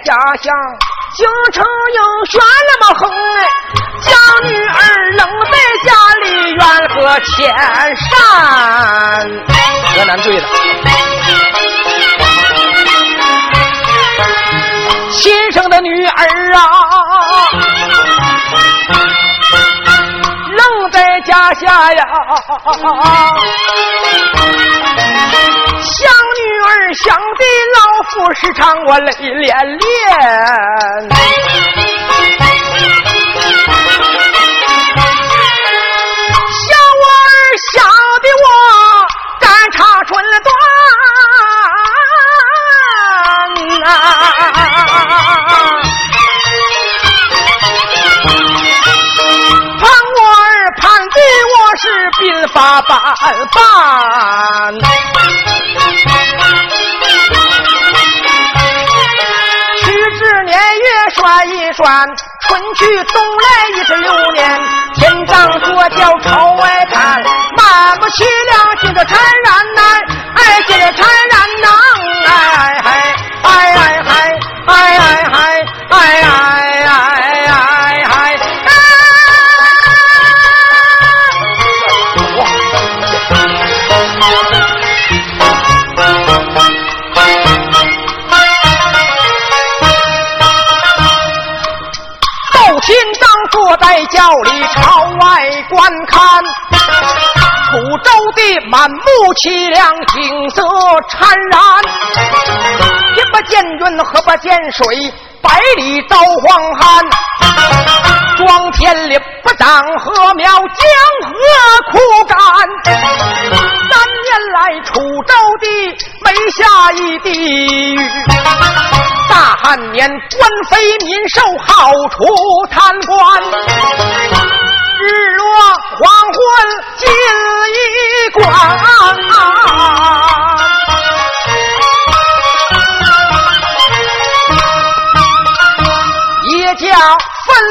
家乡，京城应选那么横哎，将女儿扔在家里远隔千山。河南对了。亲生的女儿啊，扔在家下呀，有时常我泪涟涟，小娃儿笑的我肝肠寸断啊，盼我儿盼的我是鬓发斑斑。转春去冬来一十六年天上坐轿朝外看马步西凉进着禅庙里朝外观看，楚州的满目凄凉，景色惨然。天不见云，河不见水，百里遭荒旱。庄田里不长禾苗，江河枯干。三年来，楚州的没下一滴雨。大旱年，官非民受，好处贪官。日落黄昏，尽一关。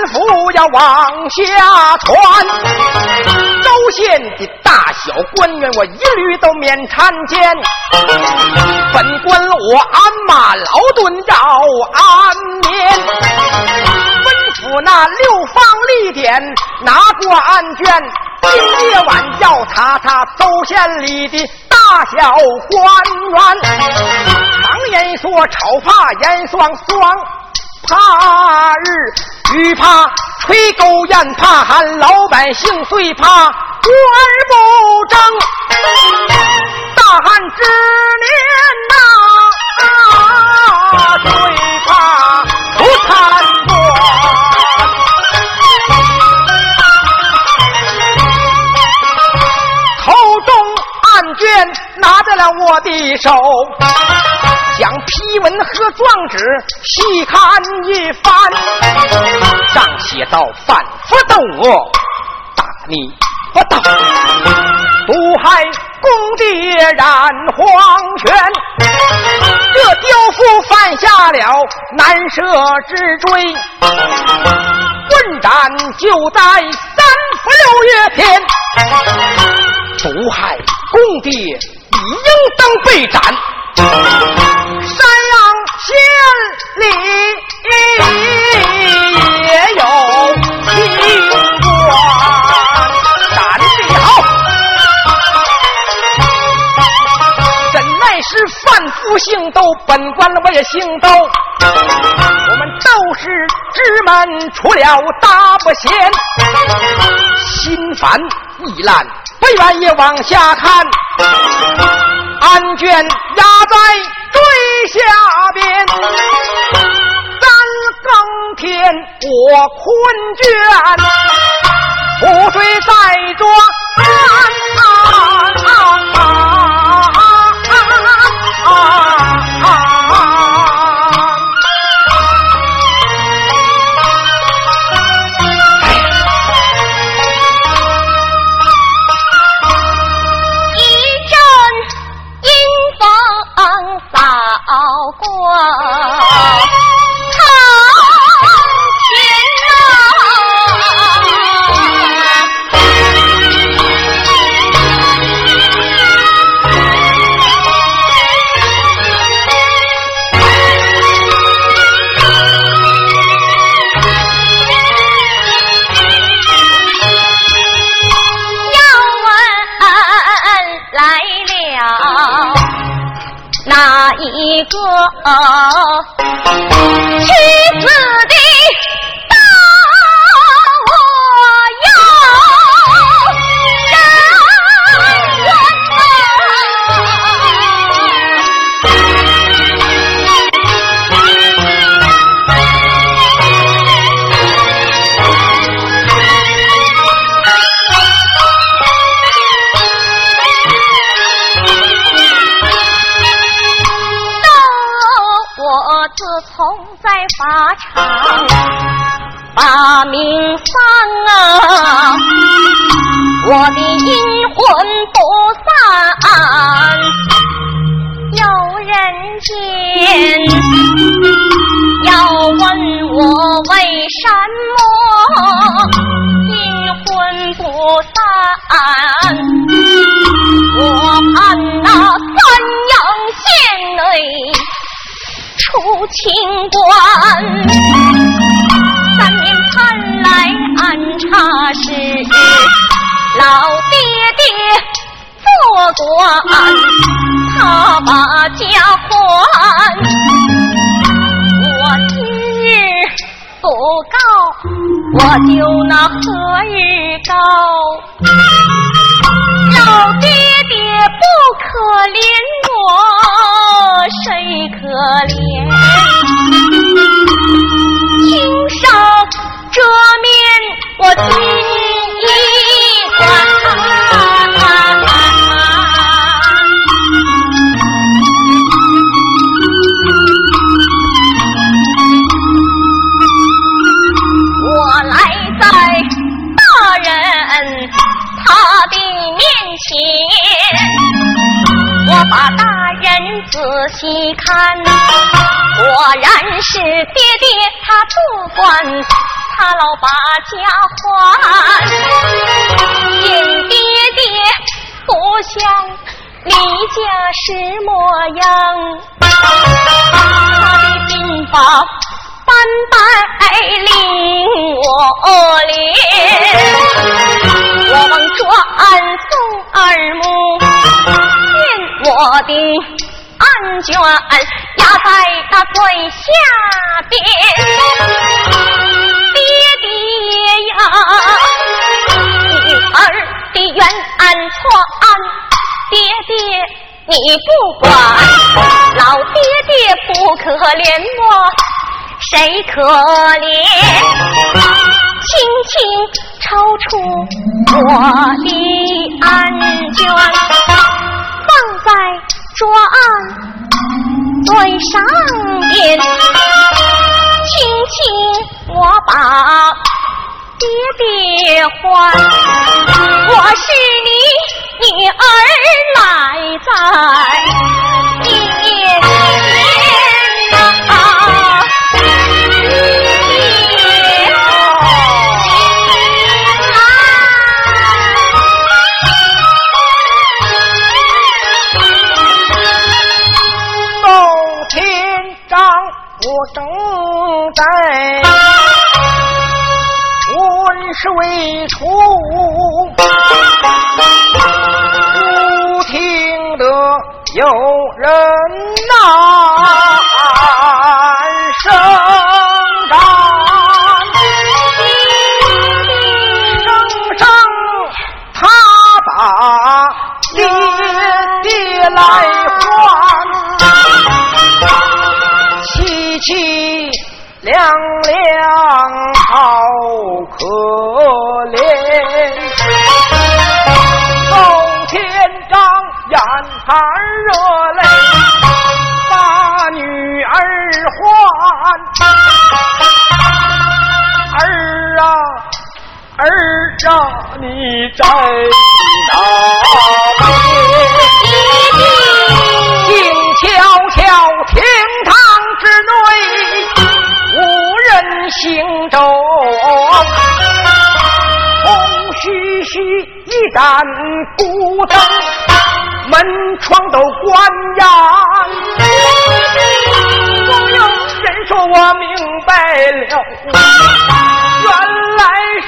吩咐要往下传，州县的大小官员，我一律都免参见。本官我鞍马劳顿要安眠，吩咐那六方立典拿过案卷，今夜晚要查查州县里的大小官员。常言说，丑怕严霜霜。怕日雨怕吹狗雁怕寒老百姓最怕官不正，大旱之年呐，最怕拿在了我的手。将批文和状纸细看一番，上写道：反复斗恶，大逆不道，毒害公爹染黄泉。这刁夫犯下了难赦之罪，问斩就在三伏六月天。毒害公爹，你应当被斩。山阳县里也有清官斩的好怎奈是范夫姓窦本官我也姓窦我们都是知门出了大不贤心烦意乱不愿意往下看。案卷压在最下边，三更天我困倦，不睡在桌那一个妻子的。名丧啊我的阴魂不散有人间要问我为什么阴魂不散。我盼那三阳县内出清官那是老爹爹做官他把家还，我今日不告，我就那何日告？老爹爹不可怜我，谁可怜？然是爹爹他不管，他老把家还。见爹爹不像离家时模样，他的兵法斑白令我怜，我忙转送二母。我的案卷压在那最下边，爹爹呀，女儿的冤案错案，爹爹你不管，老爹爹不可怜我，谁可怜？轻轻抽出我的案卷。放在桌案对上边，轻轻我把爹爹唤，我是你女儿来在未出不听得有人呐喊声声声他把爹爹来唤凄凄凉凉好可儿啊儿啊，你在哪？静悄悄，厅堂之内无人行走，空虚虚一盏孤灯，门窗都关严。我明白了，原来是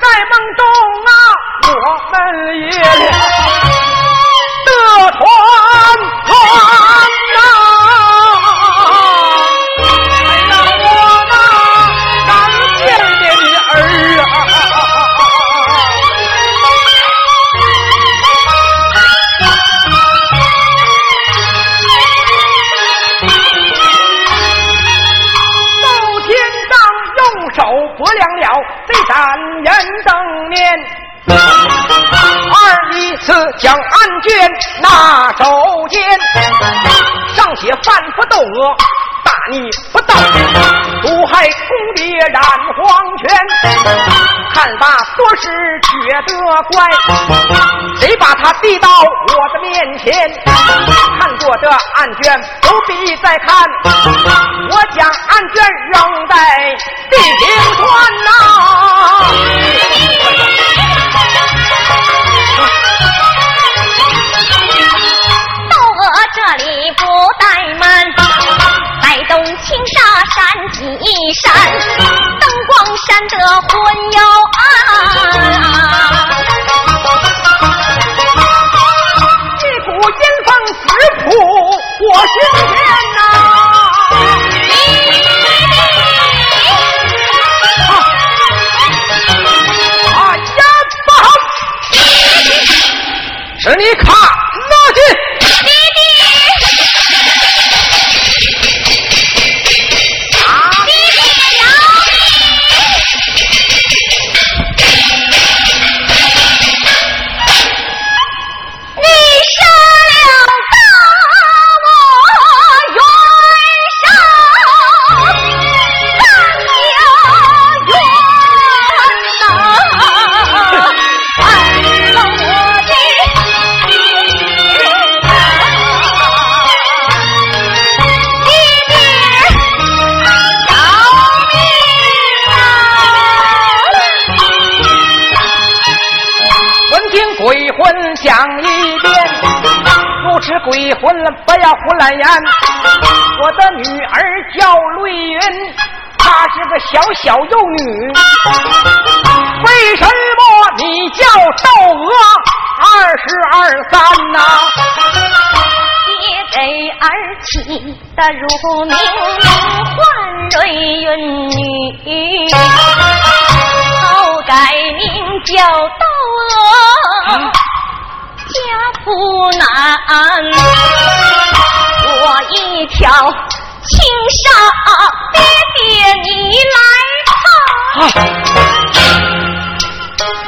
在梦中啊，我们也次将案卷拿手间，上写犯不斗恶，大逆不道，毒害公爹染黄泉，看罢多时觉得怪，谁把他递到我的面前？看过的案卷不必再看，我将案卷扔在地平川呐、几闪，灯光闪得昏又暗。一股阴风直扑我心间呐、啊呀不好！是你看小小幼女。为什么你叫窦娥二十二三呐？爹给儿起的乳名唤瑞云女，后改名叫窦娥，家不难。我一条青纱，爹你来看。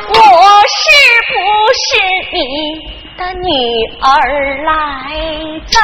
我是不是你的女儿来着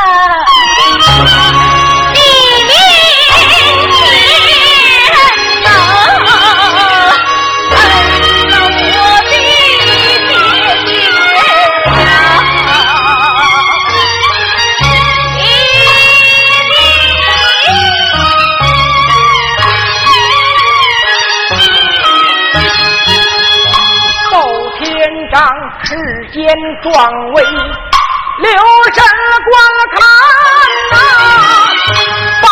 壮威，留神观看呐、把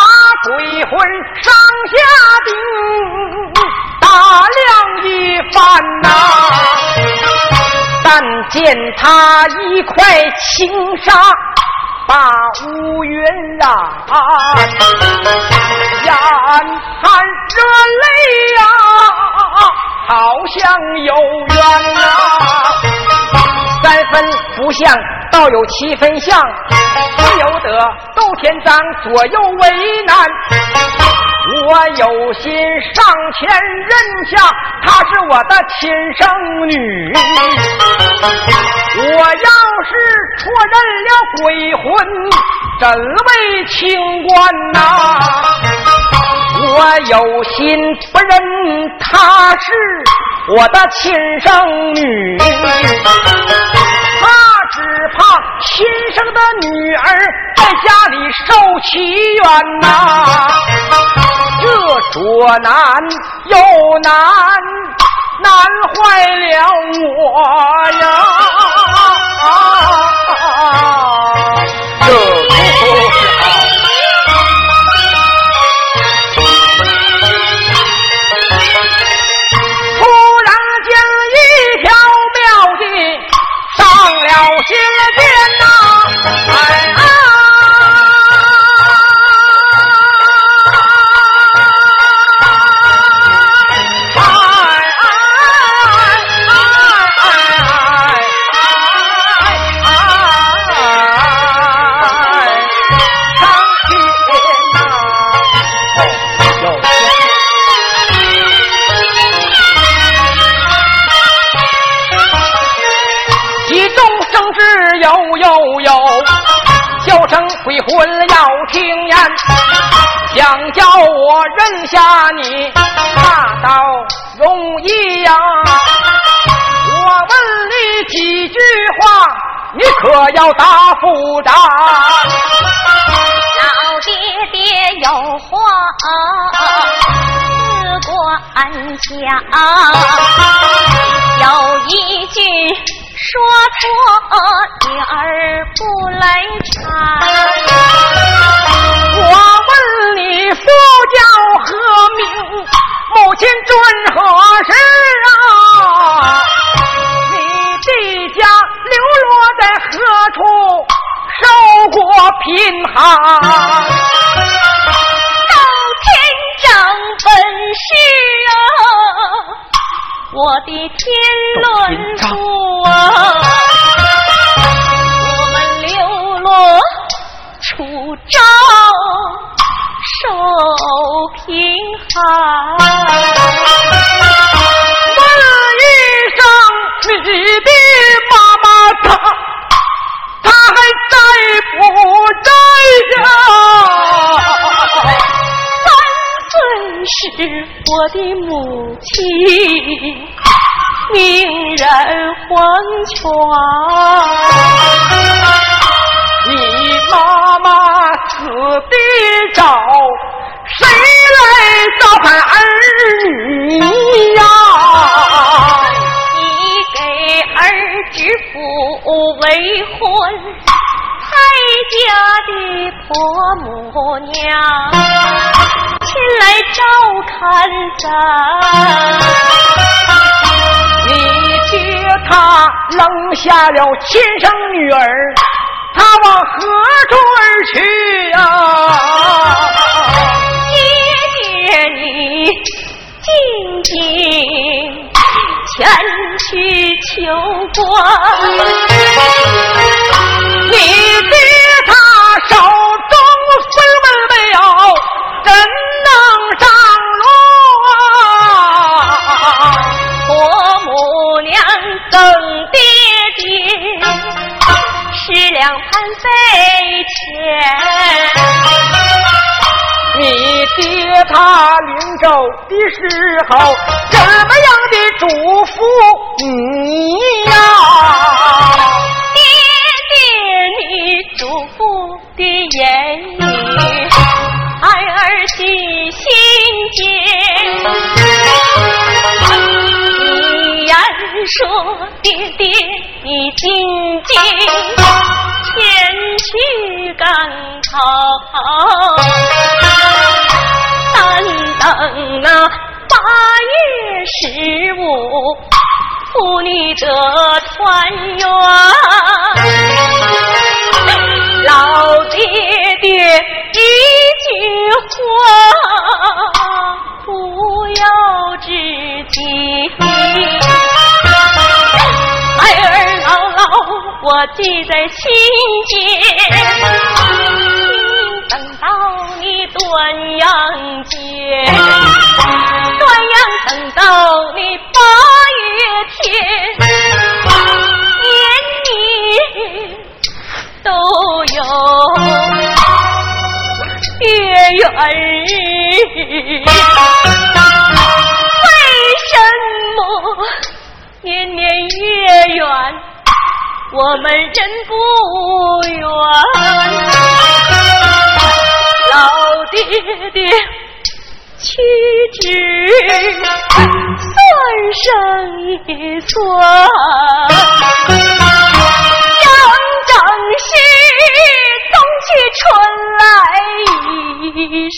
鬼魂上下定，打量一番呐、但见他一块青纱把乌云染，眼含热泪呀、好像有缘呐、分不像，倒有七分像，不由得窦天章左右为难。我有心上前认下，她是我的亲生女。我要是错认了鬼魂，怎为清官呐？我有心不认她是我的亲生女。亲生的女儿在家里受欺冤呐，这左难右难，难坏了我呀！下你，那倒容易呀。我问你几句话，你可要答复答。老爹爹有话自管讲，有一句。说错女儿不来缠。贫寒？到天长本事啊。我的天伦看咱，你爹他扔下了亲生女儿，他往何处而去啊？爹爹，你静静前去求官，他临走的时候怎么样的嘱咐你呀？爹爹，你嘱咐的言语，孩儿记心间。你言说，父女得团圆。老爹爹一句话，不要知惊。我记在心间，等到你端阳节，端阳等到你八，年年都有月圆？日。为什么年年月圆，我们人不圆？老爹爹，屈指算上一算，整整是冬去春来一时。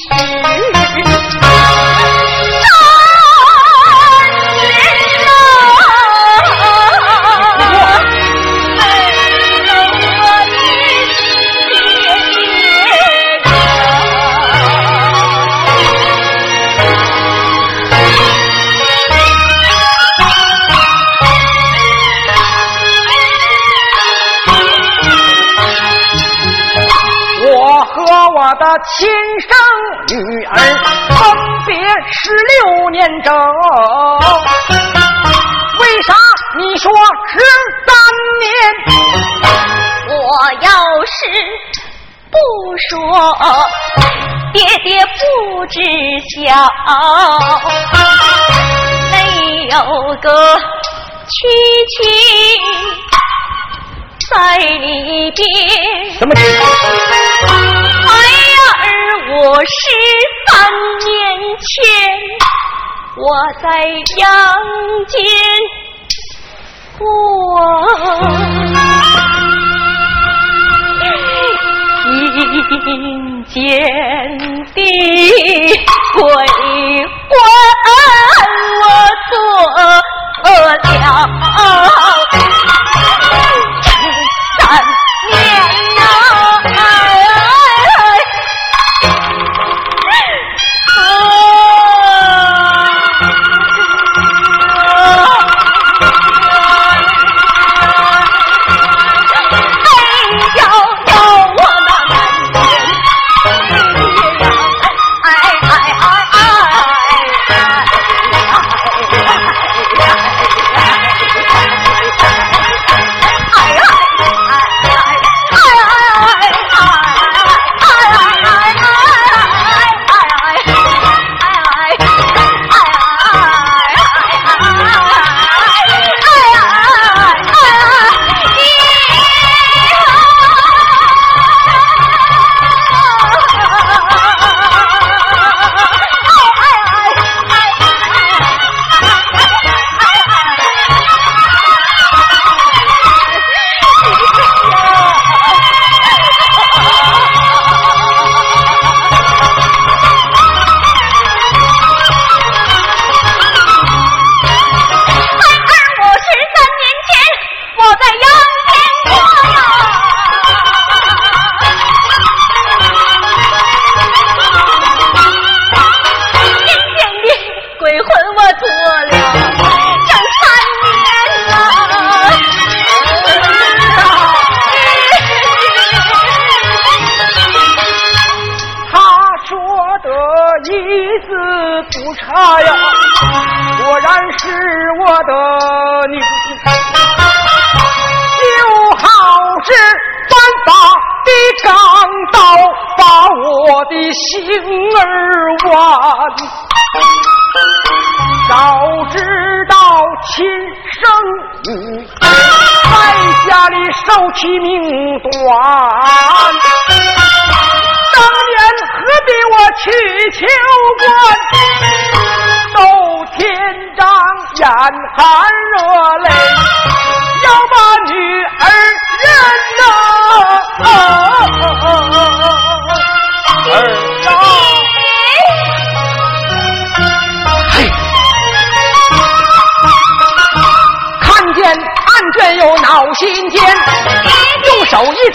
亲生女儿分别十六年整，为啥你说十三年？我要是不说，爹爹不知晓。没有个屈亲在里边。什么情况？十三年前，我在阳间过，阴间的鬼魂我做了。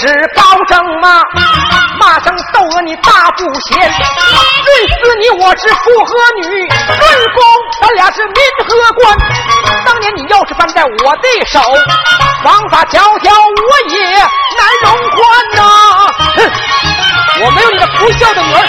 是高声骂骂声窦娥你大不贤论死你我是妇和女。论公咱俩是民和官。当年你要是扳在我的手王法条条我也难容宽呐。哼我没有你的不孝的女儿。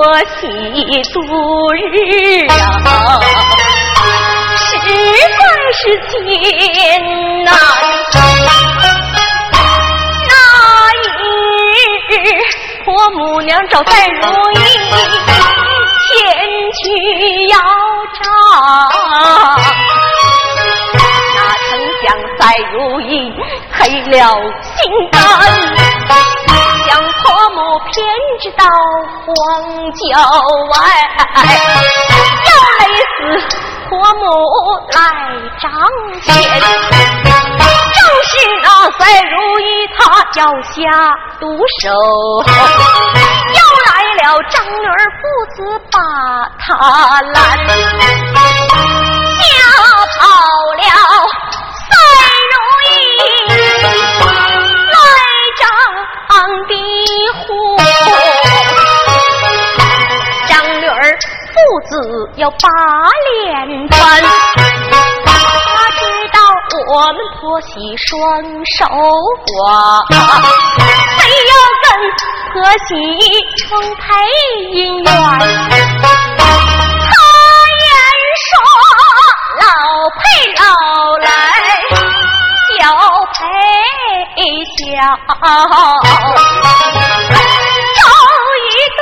们婆媳度日啊，实在是艰难。那一日，婆母娘找赛如意前去要账，哪曾想赛如意黑了心肝，到荒郊外，要累死婆母来掌钱，正是那赛如意她要下毒手，要来了张女儿父子把他拦，下跑子要把脸翻，他知道我们婆媳双手挂，非要跟。婆媳成配姻缘，他言说老配老来，小配小，找一对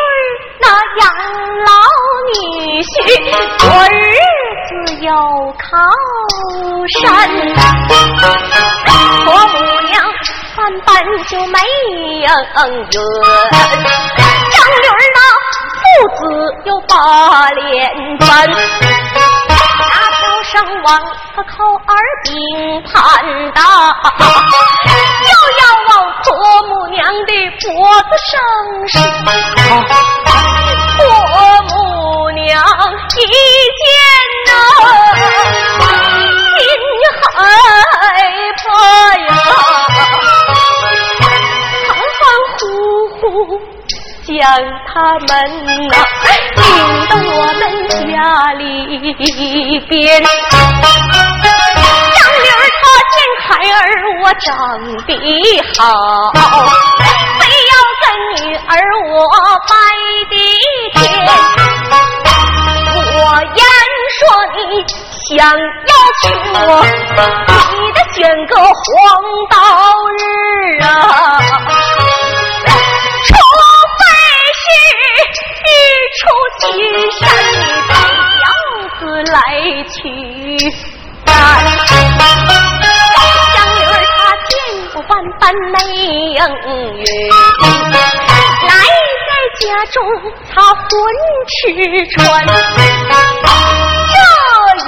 那养老女婿，过日子有靠山。婆母娘。万般就没缘，张女儿那父子又把脸翻，大桥上往他靠儿并盘打，又要往婆母娘的脖子上伸。娘一见呐，心害怕呀。将他们呐领到我们家里边，张女儿她见孩儿我长得好，非要跟女儿我拜的想要娶我，你得选个黄道日啊。除非是日出西山你带轿子来取单，张女儿她见过万般美应允，来在家中她混吃穿，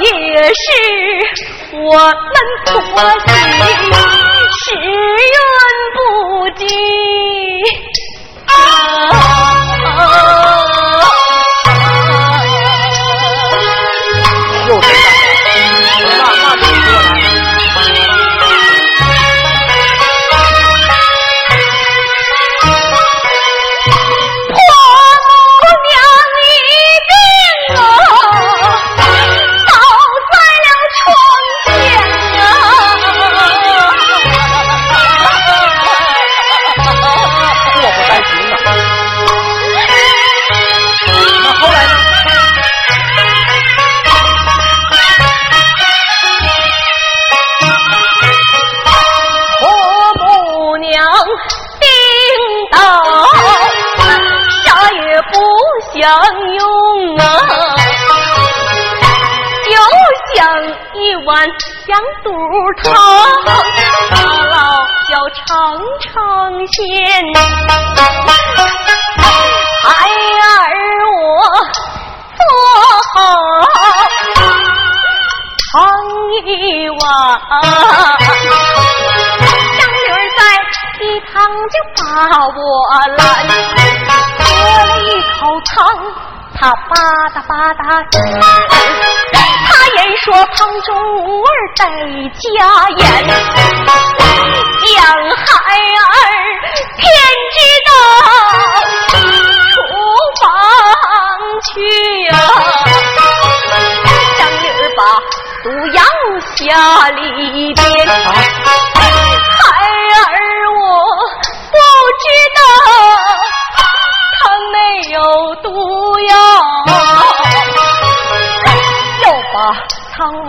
这也是我们婆媳时运不济啊。想肚疼，姥姥要尝尝鲜。孩儿我做好尝一碗，张驴儿在一旁就把我拦。喝了一口汤，他吧嗒吧嗒说汤中儿得加盐，养孩儿天知道出房去呀，张驴儿把毒药下里边，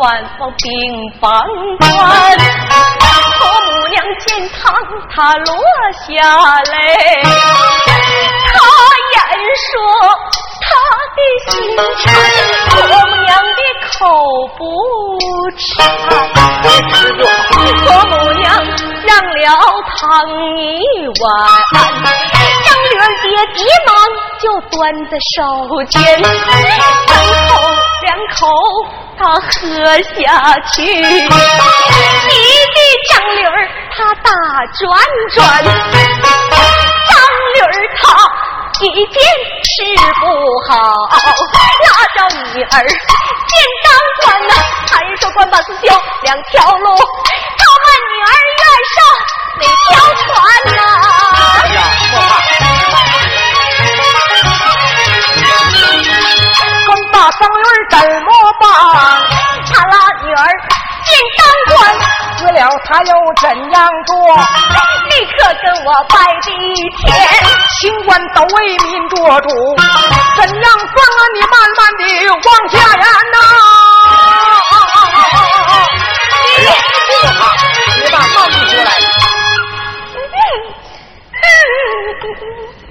汤碗往病房端。婆母娘见汤，她落下泪。她言说她的心肠，婆母娘的口不馋。婆母娘让了汤一碗。张女儿爹急忙就端在手间，三口两口他喝下去。你的张驴儿他打转转，张驴儿他一见吃不好，拉着女儿见当官呐，还说官把子修两条路，他们女儿愿上那条船呐。哎呀，莫怕。那张女儿怎么办？他拉女儿进当官，死了他又怎样做？立刻跟我拜地天，清官都为民做主，怎样算啊？你慢慢的往下言呐！别怕，你把慢的出来。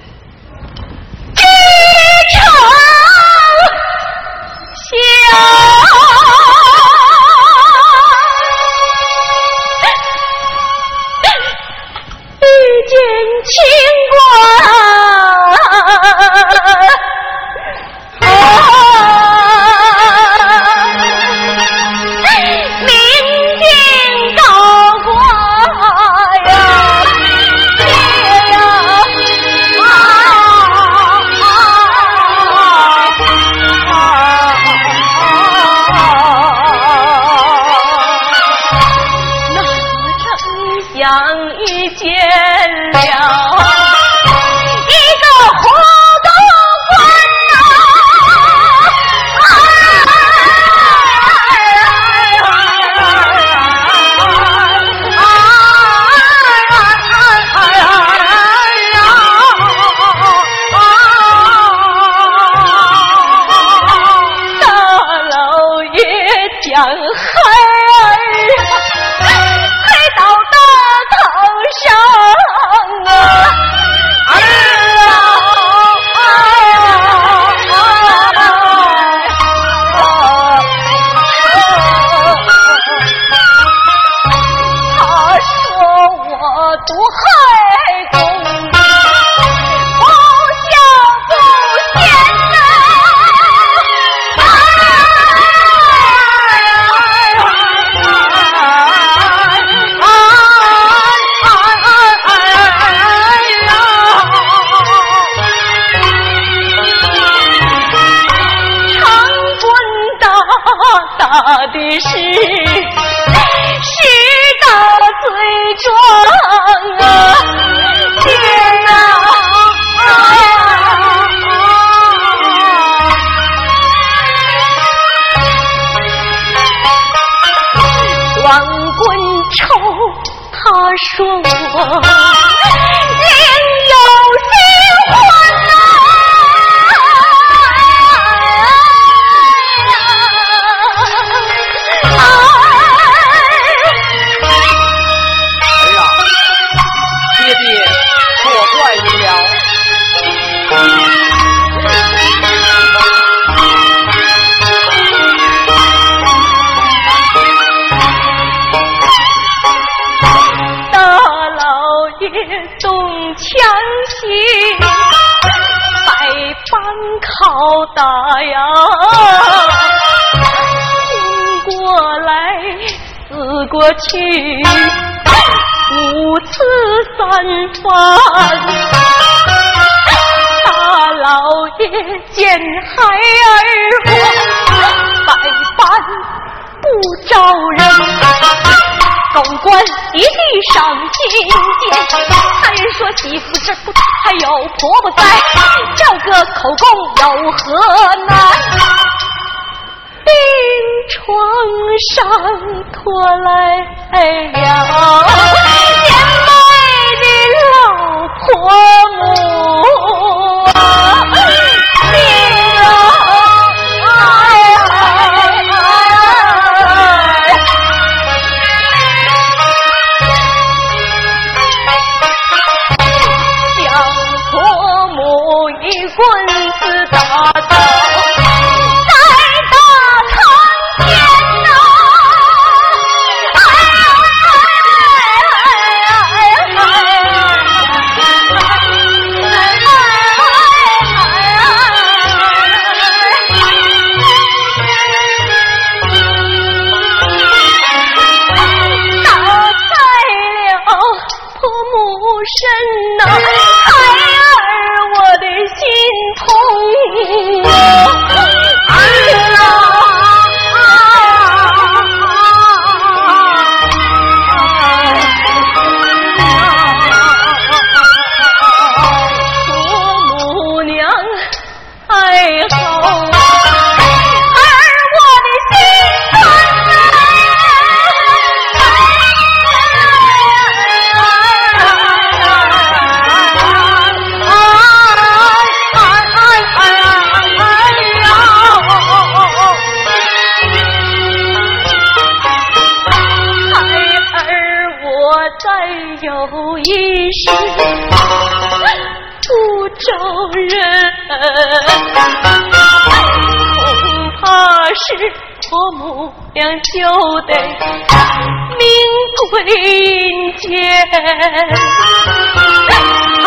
去，五次三番，大老爷见孩儿我百般不招人。狗官一地上金殿，他人说媳妇这不还有婆婆在，叫个口供有何难？病床上拖来了命归阴间，孩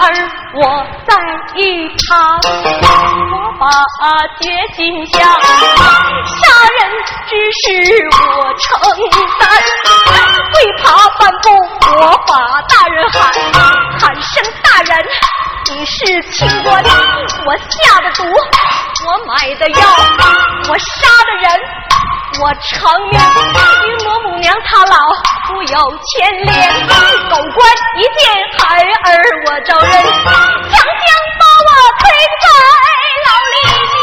儿我在一旁，我把决心下，杀人之事我承担，为怕反复我把大人喊，喊声大人。你是清官，我下的毒，我买的药，我杀的人，我成名。与我母娘她老不有牵连，狗官一见孩儿我招人，强将把我推在牢里面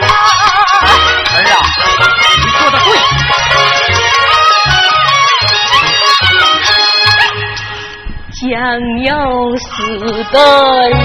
呐。儿啊，你说的对。将要死的人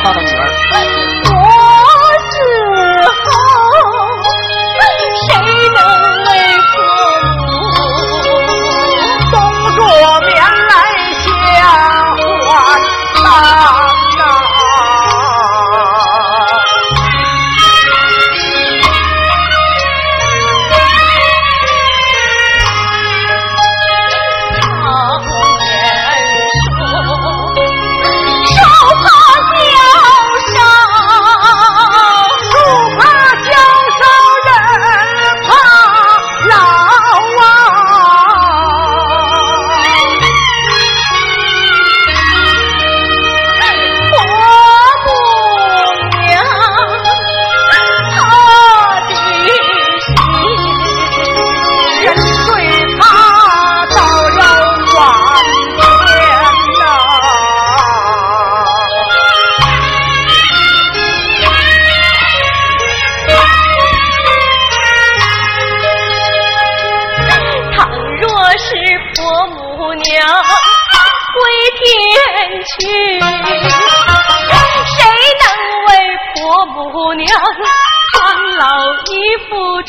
about.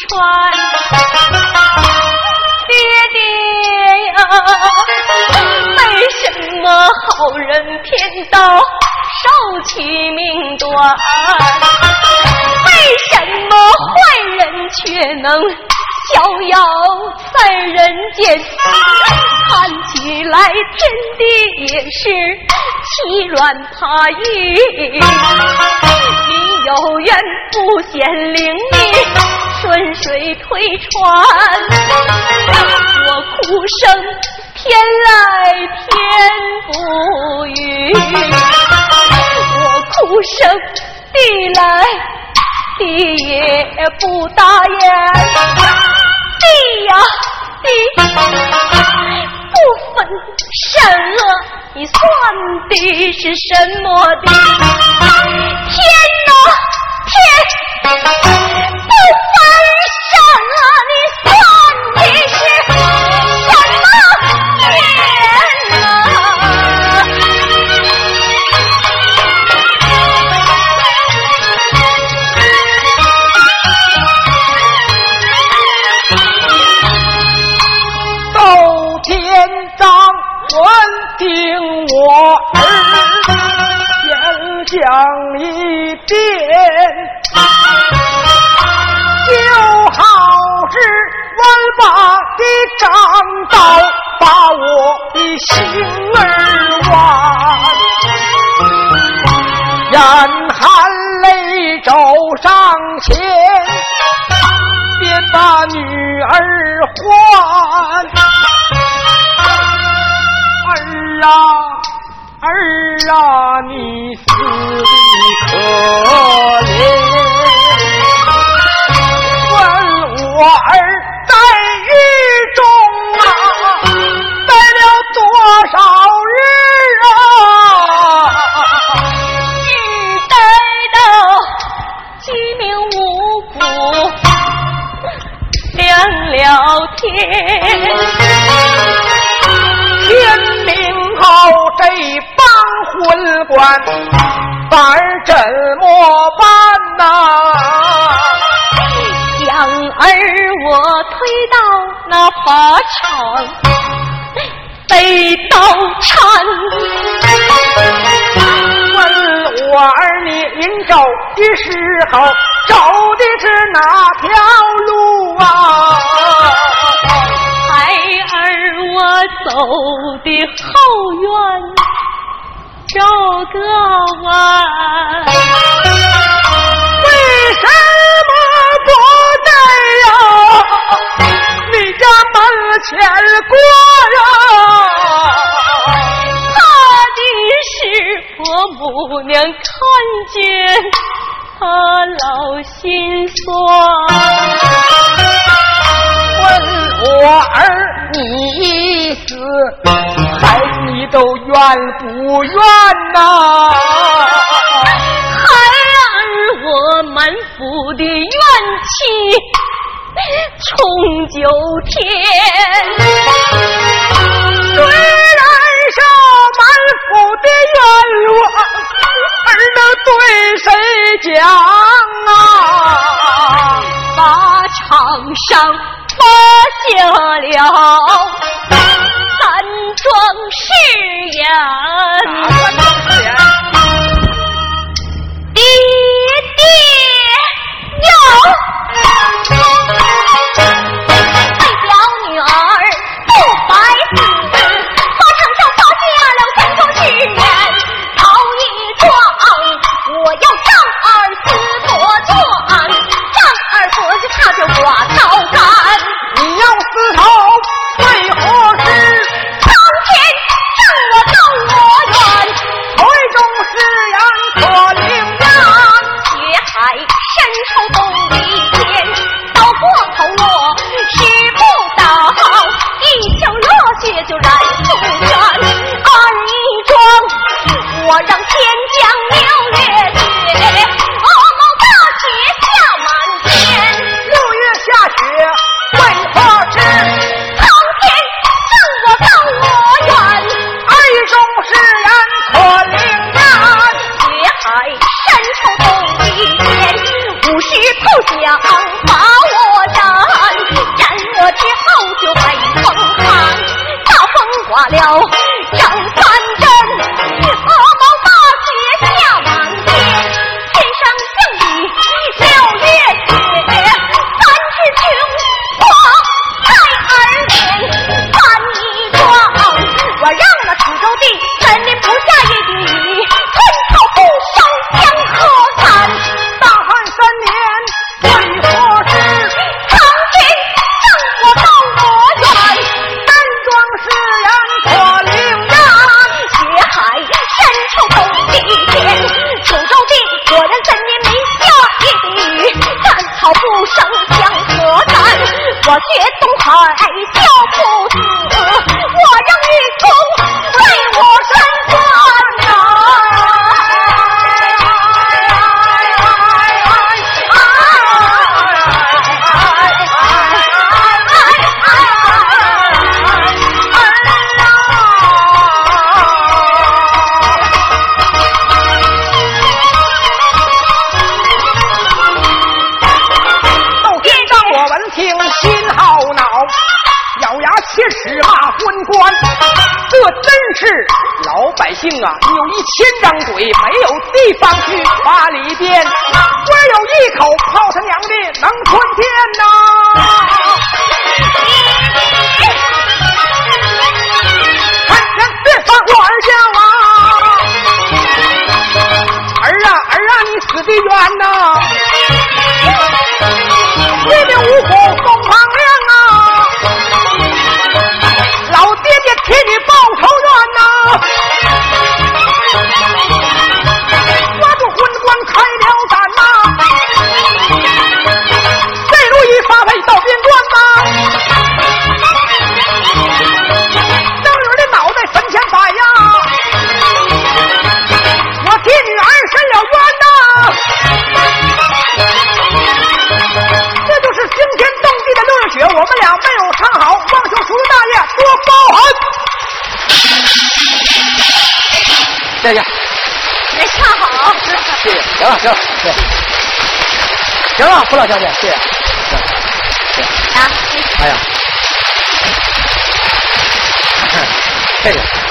传。爹爹呀，为什么好人偏到受其命短？为什么坏人却能？逍遥在人间，看起来天地也是欺软怕硬。你有缘不显灵力，顺水推船，我哭声天来天不语，我哭声地来地也不答言。地呀地，不分善恶，你算的是什么的？天呐天，不分问你是什么？变呢？窦天章，准听我儿先讲一遍。就。刀把我的心儿剜，眼含泪走上前，便把女儿换。儿啊儿啊，你死的可怜！问我儿这帮昏官，反儿怎么办呐？将儿我推到那法场，被刀缠。问我儿，你临走的时候，走的是哪条路啊？我走的后院绕个弯，为什么不在呀？你家门前过呀？怕的是婆母娘看见，她老心酸。你死，孩子你都怨不怨呐？孩儿我满腹的怨气冲九天。虽然是满腹的冤枉，儿能对谁讲啊？法场上。发现了三桩誓言，爹爹要别使骂昏官，这真是老百姓啊！你有一千张嘴，没有地方去发里边，官有一口泡他娘的能吞天呐！哎，别放我儿叫啊！儿啊儿啊，你死的冤呐！无。们俩没有唱好，望求叔叔大爷多包涵。谢谢，没唱好。谢谢，行了行了，谢谢，行了，不老小姐，谢谢，谢谢，啊，哎呀，谢谢。